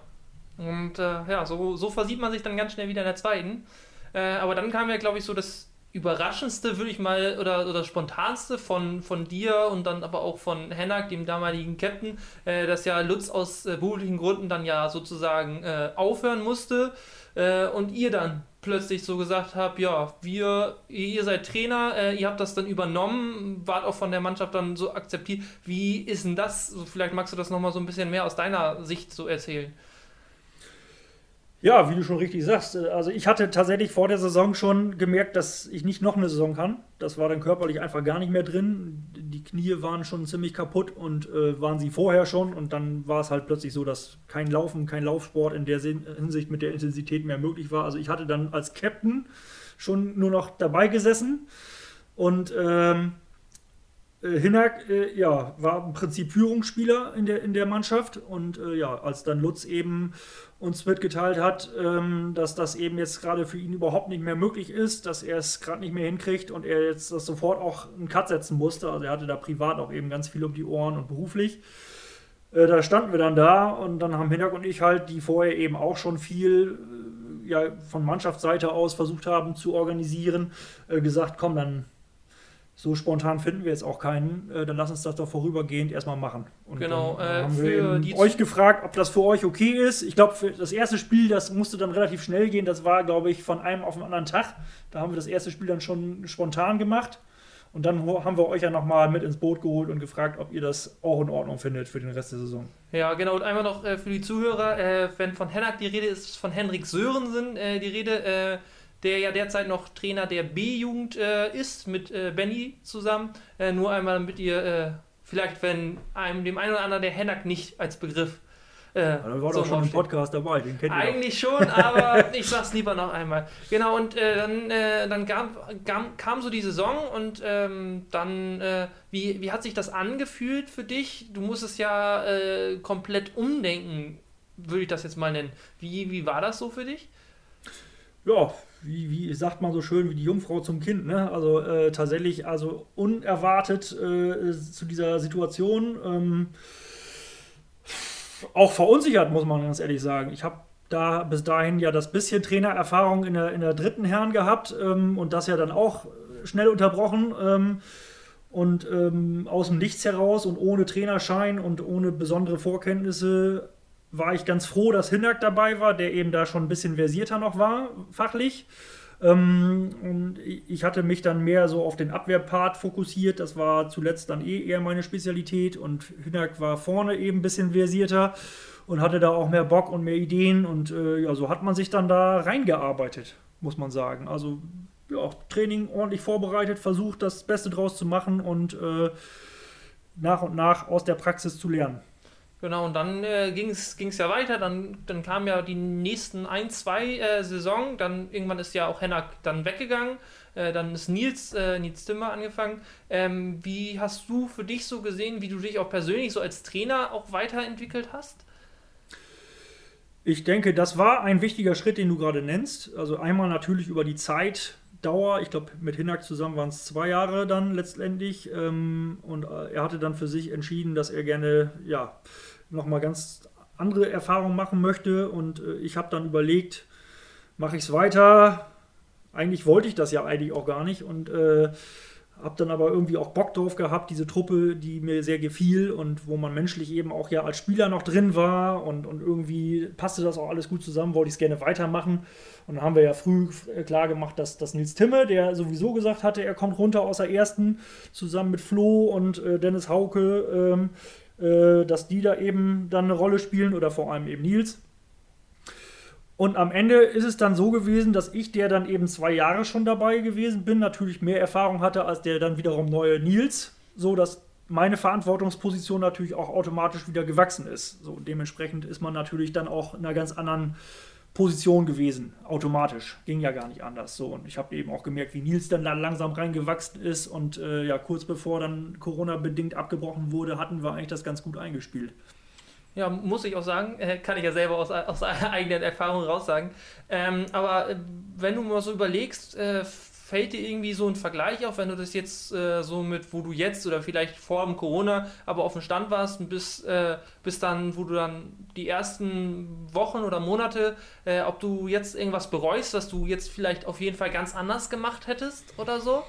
Und äh, ja, so, so versieht man sich dann ganz schnell wieder in der zweiten. Äh, aber dann kam ja, glaube ich, so das Überraschendste, würde ich mal, oder, oder spontanste von, von dir und dann aber auch von Hennak, dem damaligen Captain, dass ja Lutz aus beruflichen Gründen dann ja sozusagen aufhören musste äh, und ihr dann plötzlich so gesagt habt, ja, wir, ihr seid Trainer, äh, ihr habt das dann übernommen, wart auch von der Mannschaft dann so akzeptiert. Wie ist denn das? Vielleicht magst du das nochmal so ein bisschen mehr aus deiner Sicht so erzählen. Ja, wie du schon richtig sagst. äh, Also ich hatte tatsächlich vor der Saison schon gemerkt, dass ich nicht noch eine Saison kann. Das war dann körperlich einfach gar nicht mehr drin. Die Knie waren schon ziemlich kaputt und äh, waren sie vorher schon. Und dann war es halt plötzlich so, dass kein Laufen, kein Laufsport in der Hinsicht mit der Intensität mehr möglich war. Also ich hatte dann als Captain schon nur noch dabei gesessen. Und ähm, äh, Hinak äh, ja, war im Prinzip Führungsspieler in der, in der Mannschaft. Und äh, ja, als dann Lutz eben uns mitgeteilt hat, ähm, dass das eben jetzt gerade für ihn überhaupt nicht mehr möglich ist, dass er es gerade nicht mehr hinkriegt und er jetzt das sofort auch einen Cut setzen musste. Also er hatte da privat auch eben ganz viel um die Ohren und beruflich. Äh, da standen wir dann da und dann haben Hinak und ich halt, die vorher eben auch schon viel äh, ja, von Mannschaftsseite aus versucht haben zu organisieren, äh, gesagt, komm, dann so spontan finden wir jetzt auch keinen, äh, dann lass uns das doch vorübergehend erstmal machen. Und Genau, dann äh, haben für wir die- euch gefragt, ob das für euch okay ist. Ich glaube, für das erste Spiel, das musste dann relativ schnell gehen. Das war, glaube ich, von einem auf den anderen Tag. Da haben wir das erste Spiel dann schon spontan gemacht. Und dann haben wir euch ja nochmal mit ins Boot geholt und gefragt, ob ihr das auch in Ordnung findet für den Rest der Saison. Ja, genau. Und einmal noch äh, für die Zuhörer, äh, wenn von Hennak die Rede ist, ist von Henrik Sörensen äh, die Rede, äh, der ja derzeit noch Trainer der B-Jugend äh, ist, mit äh, Benny zusammen. Äh, nur einmal, damit ihr äh, vielleicht, wenn einem dem einen oder anderen der Hennak nicht als Begriff äh, Ja, da war so doch schon im aufsteht. Podcast dabei, den kennt ihr. Eigentlich schon, aber *laughs* ich sag's lieber noch einmal. Genau, und äh, dann, äh, dann kam, kam, kam so die Saison und ähm, dann, wie, wie hat sich das angefühlt für dich? Du musstest ja komplett umdenken, würde ich das jetzt mal nennen. Wie, wie war das so für dich? ja, wie, wie sagt man so schön, wie die Jungfrau zum Kind, ne? Also äh, tatsächlich, also unerwartet äh, zu dieser Situation. Ähm, auch verunsichert, muss man ganz ehrlich sagen. Ich habe da bis dahin ja das bisschen Trainererfahrung in der, in der dritten Herren gehabt ähm, und das ja dann auch schnell unterbrochen. Ähm, und ähm, aus dem Nichts heraus und ohne Trainerschein und ohne besondere Vorkenntnisse war ich ganz froh, dass Hinak dabei war, der eben da schon ein bisschen versierter noch war, fachlich. Ähm, und ich hatte mich dann mehr so auf den Abwehrpart fokussiert. Das war zuletzt dann eh eher meine Spezialität. Und Hinak war vorne eben ein bisschen versierter und hatte da auch mehr Bock und mehr Ideen. Und äh, ja, so hat man sich dann da reingearbeitet, muss man sagen. Also ja, Training ordentlich vorbereitet, versucht das Beste draus zu machen und äh, nach und nach aus der Praxis zu lernen. Genau, und dann äh, ging es ja weiter, dann, dann kamen ja die nächsten ein, zwei äh, Saison, dann irgendwann ist ja auch Hennak dann weggegangen, äh, dann ist Nils, äh, Nils Zimmer angefangen. Ähm, wie hast du für dich so gesehen, wie du dich auch persönlich so als Trainer auch weiterentwickelt hast? Ich denke, das war ein wichtiger Schritt, den du gerade nennst. Also einmal natürlich über die Zeitdauer. Ich glaube, mit Hinak zusammen waren es zwei Jahre dann letztendlich. Ähm, und äh, er hatte dann für sich entschieden, dass er gerne ja nochmal ganz andere Erfahrungen machen möchte. Und äh, ich habe dann überlegt, mache ich es weiter? Eigentlich wollte ich das ja eigentlich auch gar nicht. Und äh, habe dann aber irgendwie auch Bock drauf gehabt, diese Truppe, die mir sehr gefiel und wo man menschlich eben auch ja als Spieler noch drin war und, und irgendwie passte das auch alles gut zusammen, wollte ich es gerne weitermachen. Und dann haben wir ja früh äh, klar gemacht, dass, dass Nils Timme, der sowieso gesagt hatte, er kommt runter aus der ersten, zusammen mit Flo und äh, Dennis Hauke, ähm, äh, dass die da eben dann eine Rolle spielen oder vor allem eben Nils. Und am Ende ist es dann so gewesen, dass ich, der dann eben zwei Jahre schon dabei gewesen bin, natürlich mehr Erfahrung hatte als der dann wiederum neue Nils, so dass meine Verantwortungsposition natürlich auch automatisch wieder gewachsen ist. So dementsprechend ist man natürlich dann auch in einer ganz anderen Position gewesen, automatisch. Ging ja gar nicht anders. So und ich habe eben auch gemerkt, wie Nils dann da langsam reingewachsen ist und äh, ja kurz bevor dann Corona bedingt abgebrochen wurde, hatten wir eigentlich das ganz gut eingespielt. Ja, muss ich auch sagen, äh, kann ich ja selber aus, aus *laughs* eigenen Erfahrungen raus sagen. Ähm, aber äh, wenn du mal so überlegst, äh, fällt dir irgendwie so ein Vergleich auf, wenn du das jetzt äh, so mit, wo du jetzt oder vielleicht vor dem Corona, aber auf dem Stand warst, bis, äh, bis dann, wo du dann die ersten Wochen oder Monate, äh, ob du jetzt irgendwas bereust, was du jetzt vielleicht auf jeden Fall ganz anders gemacht hättest oder so?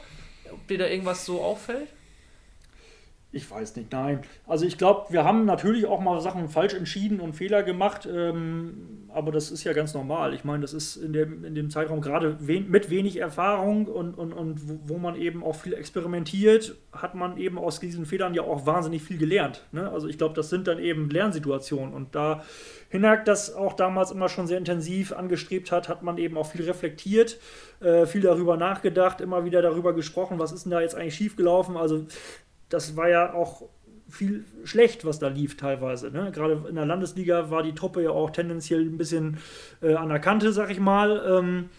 Ob dir da irgendwas so auffällt? Ich weiß nicht, nein. Also ich glaube, wir haben natürlich auch mal Sachen falsch entschieden und Fehler gemacht, ähm, aber das ist ja ganz normal. Ich meine, das ist in dem, in dem Zeitraum gerade wen, mit wenig Erfahrung und, und, und wo, wo man eben auch viel experimentiert, hat man eben aus diesen Fehlern ja auch wahnsinnig viel gelernt. Ne? Also ich glaube, das sind dann eben Lernsituationen und da Hinak das auch damals immer schon sehr intensiv angestrebt hat, hat man eben auch viel reflektiert, äh, viel darüber nachgedacht, immer wieder darüber gesprochen, was ist denn da jetzt eigentlich schiefgelaufen. Also das war ja auch viel schlecht, was da lief teilweise. Ne? Gerade in der Landesliga war die Truppe ja auch tendenziell ein bisschen äh, an der Kante, sag ich mal. Ähm,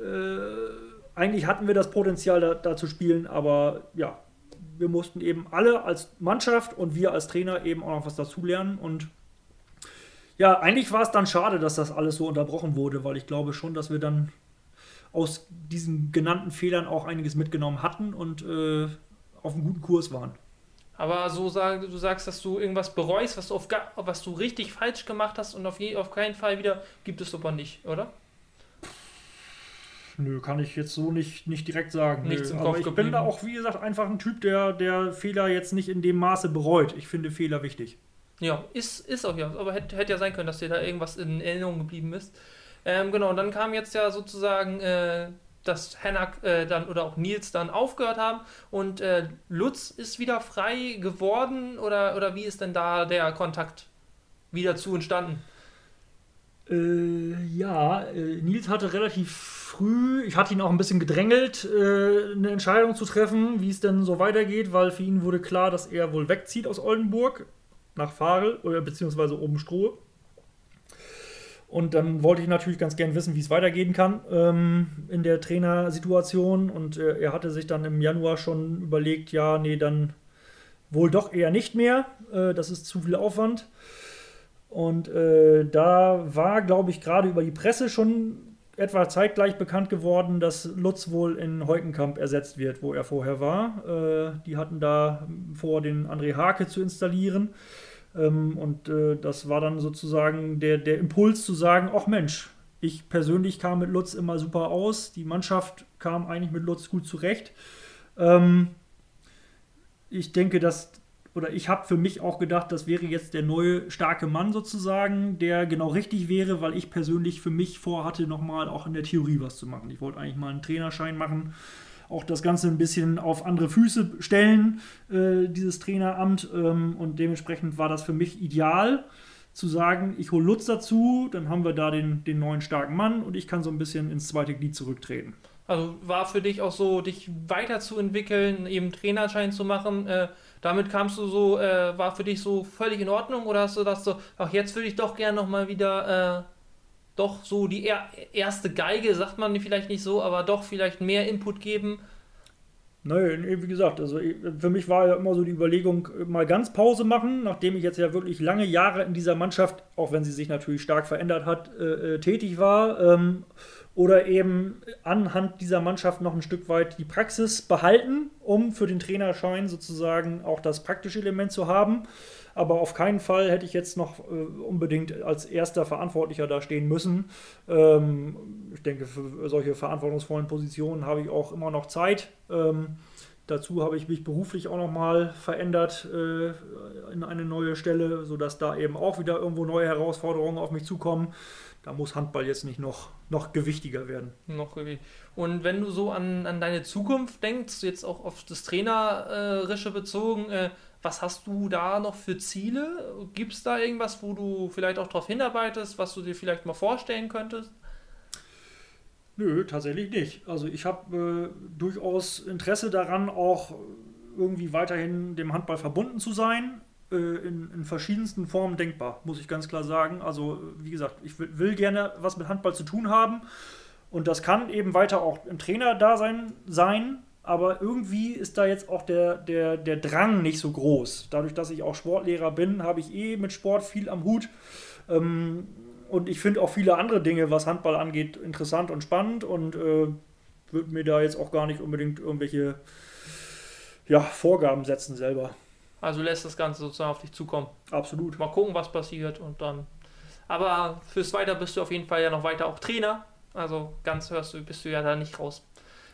äh, eigentlich hatten wir das Potenzial, da, da, zu spielen, aber ja, wir mussten eben alle als Mannschaft und wir als Trainer eben auch noch was dazulernen. Und ja, eigentlich war es dann schade, dass das alles so unterbrochen wurde, weil ich glaube schon, dass wir dann aus diesen genannten Fehlern auch einiges mitgenommen hatten und äh, auf einem guten Kurs waren. Aber so sag, du sagst, dass du irgendwas bereust, was du, auf, was du richtig falsch gemacht hast und auf, je, auf keinen Fall wieder gibt es aber nicht, oder? Nö, kann ich jetzt so nicht, nicht direkt sagen. Nichts im Kopf Aber ich geblieben. bin da auch, wie gesagt, einfach ein Typ, der, der Fehler jetzt nicht in dem Maße bereut. Ich finde Fehler wichtig. Ja, ist, ist auch ja. Aber hätte, hätte ja sein können, dass dir da irgendwas in Erinnerung geblieben ist. Ähm, genau, und dann kam jetzt ja sozusagen äh, dass Hennak äh, dann oder auch Nils dann aufgehört haben und äh, Lutz ist wieder frei geworden oder, oder wie ist denn da der Kontakt wieder zu entstanden? Äh, ja, äh, Nils hatte relativ früh, ich hatte ihn auch ein bisschen gedrängelt, äh, eine Entscheidung zu treffen, wie es denn so weitergeht, weil für ihn wurde klar, dass er wohl wegzieht aus Oldenburg nach Farel oder beziehungsweise oben Strohe. Und dann wollte ich natürlich ganz gern wissen, wie es weitergehen kann ähm, in der Trainersituation. Und äh, er hatte sich dann im Januar schon überlegt, ja, nee, dann wohl doch eher nicht mehr. Äh, das ist zu viel Aufwand. Und äh, da war, glaube ich, gerade über die Presse schon etwa zeitgleich bekannt geworden, dass Lutz wohl in Heukenkamp ersetzt wird, wo er vorher war. Äh, die hatten da vor, den André Hake zu installieren. Ähm, und äh, das war dann sozusagen der, der Impuls zu sagen, ach Mensch, ich persönlich kam mit Lutz immer super aus, die Mannschaft kam eigentlich mit Lutz gut zurecht. Ähm, ich denke, dass, oder ich habe für mich auch gedacht, das wäre jetzt der neue starke Mann sozusagen, der genau richtig wäre, weil ich persönlich für mich vorhatte, nochmal auch in der Theorie was zu machen. Ich wollte eigentlich mal einen Trainerschein machen auch das Ganze ein bisschen auf andere Füße stellen, äh, dieses Traineramt. Ähm, und dementsprechend war das für mich ideal zu sagen, ich hole Lutz dazu, dann haben wir da den, den neuen starken Mann und ich kann so ein bisschen ins zweite Glied zurücktreten. Also war für dich auch so, dich weiterzuentwickeln, eben Trainerschein zu machen. Äh, damit kamst du so, äh, war für dich so völlig in Ordnung oder hast du das so, ach jetzt würde ich doch gerne nochmal wieder äh, doch so die er erste Geige, sagt man vielleicht nicht so, aber doch vielleicht mehr Input geben. Nein, wie gesagt, also für mich war ja immer so die Überlegung, mal ganz Pause machen, nachdem ich jetzt ja wirklich lange Jahre in dieser Mannschaft, auch wenn sie sich natürlich stark verändert hat, äh, äh tätig war. Ähm, oder eben anhand dieser Mannschaft noch ein Stück weit die Praxis behalten, um für den Trainerschein sozusagen auch das praktische Element zu haben. Aber auf keinen Fall hätte ich jetzt noch äh, unbedingt als erster Verantwortlicher da stehen müssen. Ähm, ich denke, für solche verantwortungsvollen Positionen habe ich auch immer noch Zeit. Ähm, dazu habe ich mich beruflich auch nochmal verändert äh, in eine neue Stelle, sodass da eben auch wieder irgendwo neue Herausforderungen auf mich zukommen. Da muss Handball jetzt nicht noch, noch gewichtiger werden. Noch Und wenn du so an, an deine Zukunft denkst, jetzt auch auf das Trainerische bezogen, äh, was hast du da noch für Ziele? Gibt es da irgendwas, wo du vielleicht auch darauf hinarbeitest, was du dir vielleicht mal vorstellen könntest? Nö, tatsächlich nicht. Also ich habe äh, durchaus Interesse daran, auch irgendwie weiterhin dem Handball verbunden zu sein. Äh, in, in, verschiedensten Formen denkbar, muss ich ganz klar sagen. Also wie gesagt, ich will, will gerne was mit Handball zu tun haben. Und das kann eben weiter auch im Trainer-Dasein sein, aber irgendwie ist da jetzt auch der, der, der Drang nicht so groß. Dadurch, dass ich auch Sportlehrer bin, habe ich eh mit Sport viel am Hut. Ähm, und ich finde auch viele andere Dinge, was Handball angeht, interessant und spannend und äh, würde mir da jetzt auch gar nicht unbedingt irgendwelche ja, Vorgaben setzen selber. Also lässt das Ganze sozusagen auf dich zukommen. Absolut. Mal gucken, was passiert und dann. Aber fürs Weiter bist du auf jeden Fall ja noch weiter auch Trainer. Also ganz hörst du, bist du ja da nicht raus.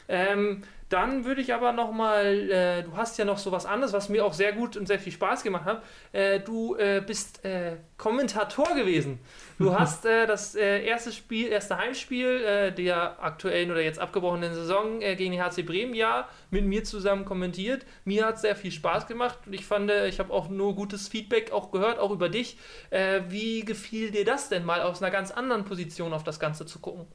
Ähm, dann würde ich aber noch mal, äh, du hast ja noch so was anderes, was mir auch sehr gut und sehr viel Spaß gemacht hat. Äh, du äh, bist äh, Kommentator gewesen. Du *laughs* hast äh, das äh, erste Spiel, erste Heimspiel der aktuellen oder jetzt abgebrochenen Saison gegen die HC Bremen ja mit mir zusammen kommentiert. Mir hat es sehr viel Spaß gemacht und ich fand, ich habe auch nur gutes Feedback auch gehört, auch über dich. wie gefiel dir das denn mal aus einer ganz anderen Position auf das Ganze zu gucken?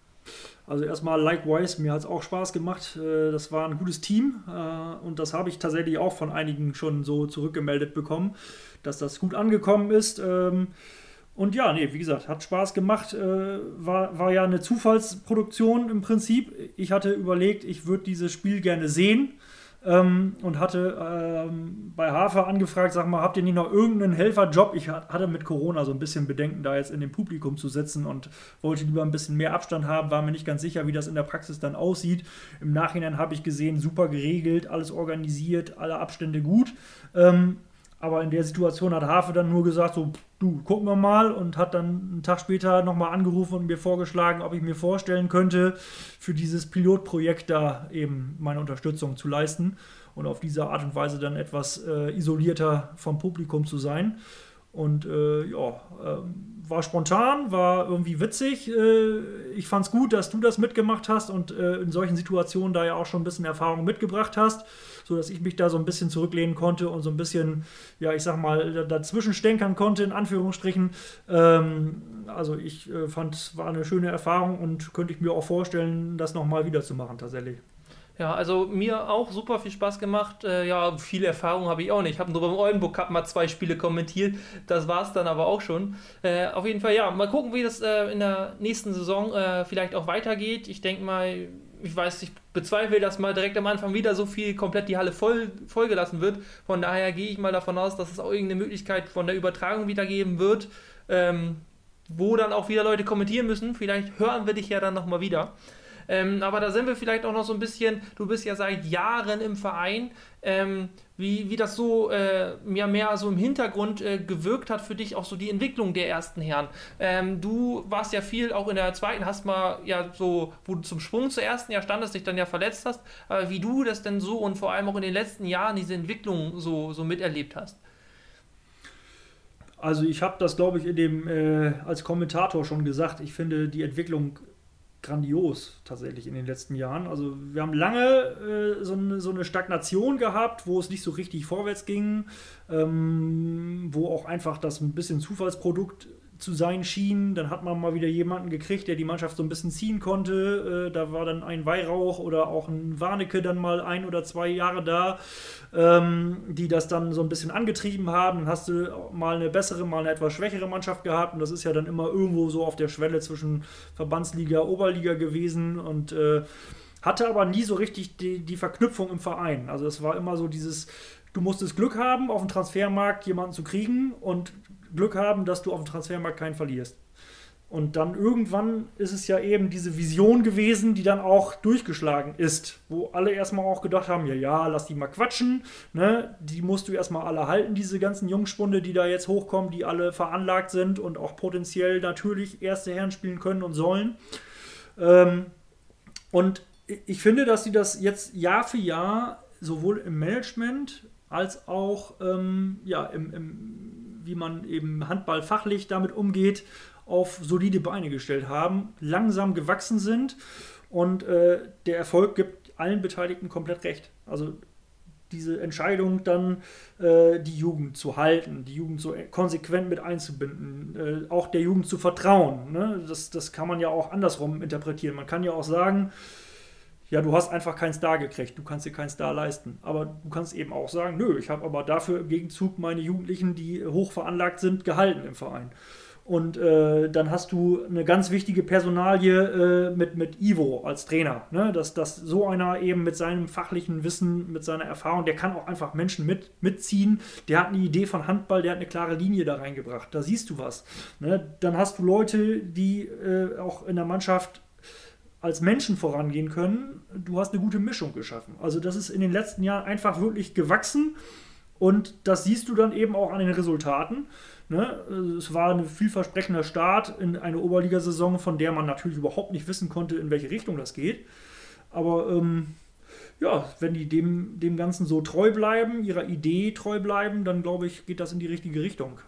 Also erstmal likewise, mir hat es auch Spaß gemacht. Äh, das war ein gutes Team äh, und das habe ich tatsächlich auch von einigen schon so zurückgemeldet bekommen, dass das gut angekommen ist. Ähm, und ja, nee, wie gesagt, hat Spaß gemacht. Äh, war, war ja eine Zufallsproduktion im Prinzip. Ich hatte überlegt, ich würde dieses Spiel gerne sehen ähm, und hatte ähm, bei Hafer angefragt, sag mal, habt ihr nicht noch irgendeinen Helferjob? Ich hatte mit Corona so ein bisschen Bedenken, da jetzt in dem Publikum zu sitzen und wollte lieber ein bisschen mehr Abstand haben, war mir nicht ganz sicher, wie das in der Praxis dann aussieht. Im Nachhinein habe ich gesehen, super geregelt, alles organisiert, alle Abstände gut. Ähm, aber in der Situation hat Hafe dann nur gesagt, so, du, gucken wir mal und hat dann einen Tag später nochmal angerufen und mir vorgeschlagen, ob ich mir vorstellen könnte, für dieses Pilotprojekt da eben meine Unterstützung zu leisten und auf diese Art und Weise dann etwas äh, isolierter vom Publikum zu sein. Und äh, ja, äh, war spontan, war irgendwie witzig. Äh, ich fand es gut, dass du das mitgemacht hast und äh, in solchen Situationen da ja auch schon ein bisschen Erfahrung mitgebracht hast, sodass ich mich da so ein bisschen zurücklehnen konnte und so ein bisschen, ja, ich sag mal, dazwischen stänkern konnte, in Anführungsstrichen. Ähm, also ich äh, fand, es war eine schöne Erfahrung und könnte ich mir auch vorstellen, das nochmal wieder zu machen tatsächlich. Ja, also mir auch super viel Spaß gemacht. Äh, ja, viel Erfahrung habe ich auch nicht. Ich habe nur beim Oldenburg Cup mal zwei Spiele kommentiert. Das war es dann aber auch schon. Äh, auf jeden Fall, ja, mal gucken, wie das äh, in der nächsten Saison äh, vielleicht auch weitergeht. Ich denke mal, ich weiß, ich bezweifle, dass mal direkt am Anfang wieder so viel komplett die Halle voll, voll gelassen wird. Von daher gehe ich mal davon aus, dass es auch irgendeine Möglichkeit von der Übertragung wieder geben wird. Ähm, wo dann auch wieder Leute kommentieren müssen. Vielleicht hören wir dich ja dann nochmal wieder. Ähm, aber da sind wir vielleicht auch noch so ein bisschen, du bist ja seit Jahren im Verein, ähm, wie, wie das so äh, ja, mehr so im Hintergrund äh, gewirkt hat für dich, auch so die Entwicklung der ersten Herren. Ähm, du warst ja viel auch in der zweiten, hast mal ja so, wo du zum Sprung zur ersten Jahr standest, dich dann ja verletzt hast, aber wie du das denn so und vor allem auch in den letzten Jahren diese Entwicklung so, so miterlebt hast. Also ich habe das, glaube ich, in dem äh, als Kommentator schon gesagt. Ich finde die Entwicklung grandios tatsächlich in den letzten Jahren. Also wir haben lange äh, so, eine, so, eine, Stagnation gehabt, wo es nicht so richtig vorwärts ging, ähm, wo auch einfach das ein bisschen Zufallsprodukt zu sein schien. Dann hat man mal wieder jemanden gekriegt, der die Mannschaft so ein bisschen ziehen konnte. Äh, da war dann ein Weihrauch oder auch ein Warnecke dann mal ein oder zwei Jahre da, ähm, die das dann so ein bisschen angetrieben haben. Dann hast du mal eine bessere, mal eine etwas schwächere Mannschaft gehabt. Und das ist ja dann immer irgendwo so auf der Schwelle zwischen Verbandsliga, Oberliga gewesen und äh, hatte aber nie so richtig die, die Verknüpfung im Verein. Also es war immer so dieses, du musstest Glück haben, auf dem Transfermarkt jemanden zu kriegen und Glück haben, dass du auf dem Transfermarkt keinen verlierst. Und dann irgendwann ist es ja eben diese Vision gewesen, die dann auch durchgeschlagen ist, wo alle erstmal auch gedacht haben, ja, ja, lass die mal quatschen, ne? die musst du erstmal alle halten, diese ganzen Jungspunde, die da jetzt hochkommen, die alle veranlagt sind und auch potenziell natürlich erste Herren spielen können und sollen. Ähm, und ich finde, dass sie das jetzt Jahr für Jahr sowohl im Management als auch ähm, ja, im, im wie man eben Handball fachlich damit umgeht, auf solide Beine gestellt haben, langsam gewachsen sind und äh, der Erfolg gibt allen Beteiligten komplett recht. Also diese Entscheidung dann, äh, die Jugend zu halten, die Jugend so konsequent mit einzubinden, äh, auch der Jugend zu vertrauen. Ne? Das, das kann man ja auch andersrum interpretieren. Man kann ja auch sagen, ja, du hast einfach keinen Star gekriegt, du kannst dir keinen Star leisten. Aber du kannst eben auch sagen, nö, ich habe aber dafür im Gegenzug meine Jugendlichen, die hoch veranlagt sind, gehalten im Verein. Und äh, dann hast du eine ganz wichtige Personalie äh, mit, mit Ivo als Trainer. Ne? Dass, dass so einer eben mit seinem fachlichen Wissen, mit seiner Erfahrung, der kann auch einfach Menschen mit, mitziehen. Der hat eine Idee von Handball, der hat eine klare Linie da reingebracht. Da siehst du was. Ne? Dann hast du Leute, die äh, auch in der Mannschaft als Menschen vorangehen können, du hast eine gute Mischung geschaffen. Also das ist in den letzten Jahren einfach wirklich gewachsen und das siehst du dann eben auch an den Resultaten. Ne? Es war ein vielversprechender Start in eine Oberligasaison, von der man natürlich überhaupt nicht wissen konnte, in welche Richtung das geht. Aber ähm, ja, wenn die dem, dem Ganzen so treu bleiben, ihrer Idee treu bleiben, dann glaube ich, geht das in die richtige Richtung.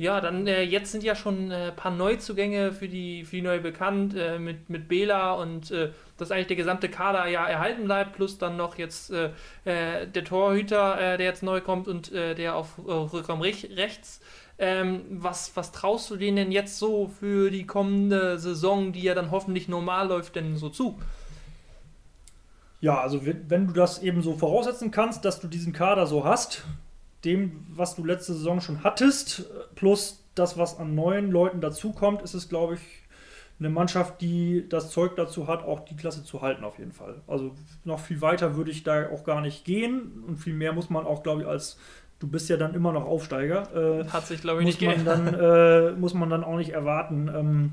Ja, dann äh, jetzt sind ja schon ein äh, paar Neuzugänge für die, für die neue bekannt, äh, mit, mit Bela und äh, dass eigentlich der gesamte Kader ja erhalten bleibt, plus dann noch jetzt äh, äh, der Torhüter, der jetzt neu kommt und der auf Rückraum rech rechts. Ähm, was, was traust du denen denn jetzt so für die kommende Saison, die ja dann hoffentlich normal läuft, denn so zu? Ja, also wenn du das eben so voraussetzen kannst, dass du diesen Kader so hast, dem, was du letzte Saison schon hattest, plus das, was an neuen Leuten dazukommt, ist es, glaube ich, eine Mannschaft, die das Zeug dazu hat, auch die Klasse zu halten, auf jeden Fall. Also noch viel weiter würde ich da auch gar nicht gehen und viel mehr muss man auch, glaube ich, als du bist ja dann immer noch Aufsteiger. Äh, hat sich, glaube ich, nicht man dann äh, Muss man dann auch nicht erwarten. Ähm,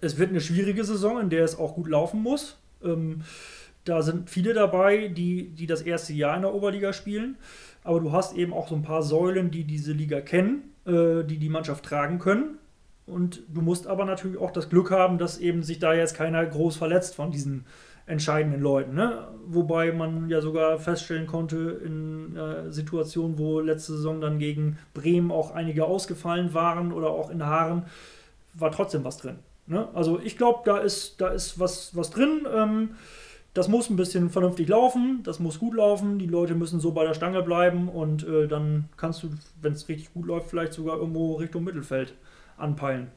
es wird eine schwierige Saison, in der es auch gut laufen muss. Ähm, da sind viele dabei, die, die das erste Jahr in der Oberliga spielen aber du hast eben auch so ein paar Säulen, die diese Liga kennen, äh, die die Mannschaft tragen können. Und du musst aber natürlich auch das Glück haben, dass eben sich da jetzt keiner groß verletzt von diesen entscheidenden Leuten. Ne? Wobei man ja sogar feststellen konnte in äh, Situationen, wo letzte Saison dann gegen Bremen auch einige ausgefallen waren oder auch in Haaren, war trotzdem was drin. Ne? Also ich glaube, da ist, da ist was, was drin. Ähm, das muss ein bisschen vernünftig laufen, das muss gut laufen, die Leute müssen so bei der Stange bleiben und äh, dann kannst du, wenn es richtig gut läuft, vielleicht sogar irgendwo Richtung Mittelfeld anpeilen.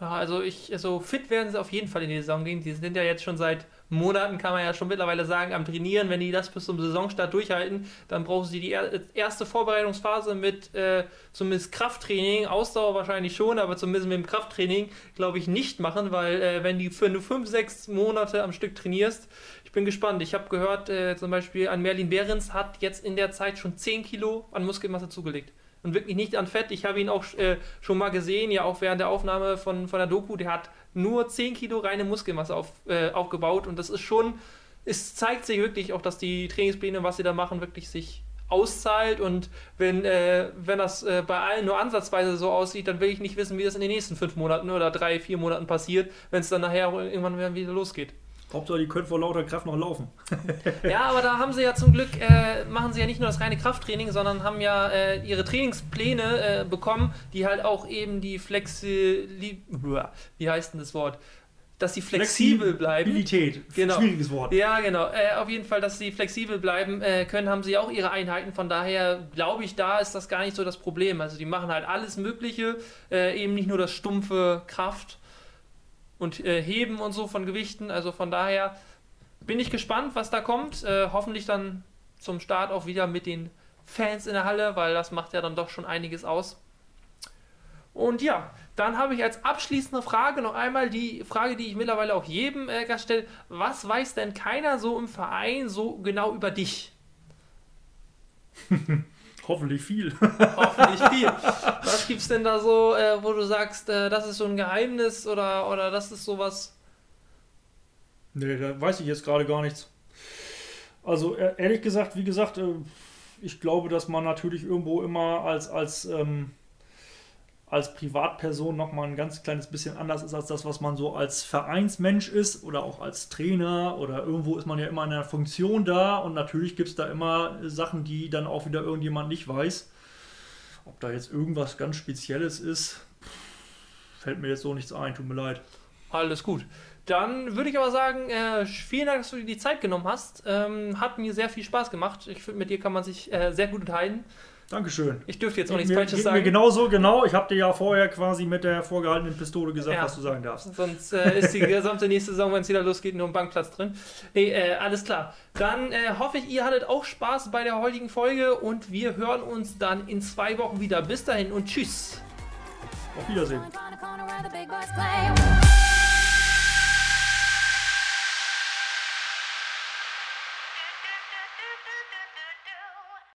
Ja, also ich, also fit werden sie auf jeden Fall in die Saison gehen. Die sind ja jetzt schon seit Monaten, kann man ja schon mittlerweile sagen, am Trainieren. Wenn die das bis zum Saisonstart durchhalten, dann brauchen sie die erste Vorbereitungsphase mit äh, zumindest Krafttraining, Ausdauer wahrscheinlich schon, aber zumindest mit dem Krafttraining glaube ich nicht machen, weil äh, wenn, die, wenn du fünf, sechs Monate am Stück trainierst, ich bin gespannt. Ich habe gehört, äh, zum Beispiel an Merlin Behrens hat jetzt in der Zeit schon 10 Kilo an Muskelmasse zugelegt und wirklich nicht an Fett. Ich habe ihn auch äh, schon mal gesehen, ja auch während der Aufnahme von, von der Doku. Der hat nur 10 Kilo reine Muskelmasse auf, äh, aufgebaut und das ist schon, es zeigt sich wirklich auch, dass die Trainingspläne, was sie da machen, wirklich sich auszahlt und wenn, äh, wenn das äh, bei allen nur ansatzweise so aussieht, dann will ich nicht wissen, wie das in den nächsten fünf Monaten oder drei, vier Monaten passiert, wenn es dann nachher irgendwann wieder losgeht. Hauptsache, die können vor lauter Kraft noch laufen. *laughs* ja, aber da haben sie ja zum Glück, äh, machen sie ja nicht nur das reine Krafttraining, sondern haben ja äh, ihre Trainingspläne äh, bekommen, die halt auch eben die Flexi... Wie heißt denn das Wort? Dass sie flexibel bleiben. Flexibilität. Genau. Schwieriges Wort. Ja, genau. Äh, auf jeden Fall, dass sie flexibel bleiben äh, können, haben sie auch ihre Einheiten. Von daher glaube ich, da ist das gar nicht so das Problem. Also die machen halt alles Mögliche, äh, eben nicht nur das stumpfe Kraft und äh, Heben und so von Gewichten. Also von daher bin ich gespannt, was da kommt. Äh, hoffentlich dann zum Start auch wieder mit den Fans in der Halle, weil das macht ja dann doch schon einiges aus. Und ja, dann habe ich als abschließende Frage noch einmal die Frage, die ich mittlerweile auch jedem äh, stelle. Was weiß denn keiner so im Verein so genau über dich? *laughs* Hoffentlich viel. Hoffentlich *laughs* viel. Was gibt es denn da so, äh, wo du sagst, äh, das ist so ein Geheimnis oder, oder das ist sowas? Nee, da weiß ich jetzt gerade gar nichts. Also e-, ehrlich gesagt, wie gesagt, äh, ich glaube, dass man natürlich irgendwo immer als, als ähm, als Privatperson nochmal ein ganz kleines bisschen anders ist als das, was man so als Vereinsmensch ist oder auch als Trainer oder irgendwo ist man ja immer in einer Funktion da und natürlich gibt es da immer Sachen, die dann auch wieder irgendjemand nicht weiß. Ob da jetzt irgendwas ganz Spezielles ist, fällt mir jetzt so nichts ein, tut mir leid. Alles gut. Dann würde ich aber sagen, äh, vielen Dank, dass du dir die Zeit genommen hast. Ähm, hat mir sehr viel Spaß gemacht. Ich finde, mit dir kann man sich äh, sehr gut unterhalten. Dankeschön. Ich dürfte jetzt auch nichts mir, Falsches sagen. Mir genauso, genau. Ich habe dir ja vorher quasi mit der vorgehaltenen Pistole gesagt, ja. was du sagen darfst. Sonst äh, ist die *laughs* gesamte nächste Saison, wenn es wieder losgeht, nur ein Bankplatz drin. Nee, äh, alles klar. Dann äh, hoffe ich, ihr hattet auch Spaß bei der heutigen Folge und wir hören uns dann in zwei Wochen wieder. Bis dahin und tschüss. Auf Wiedersehen.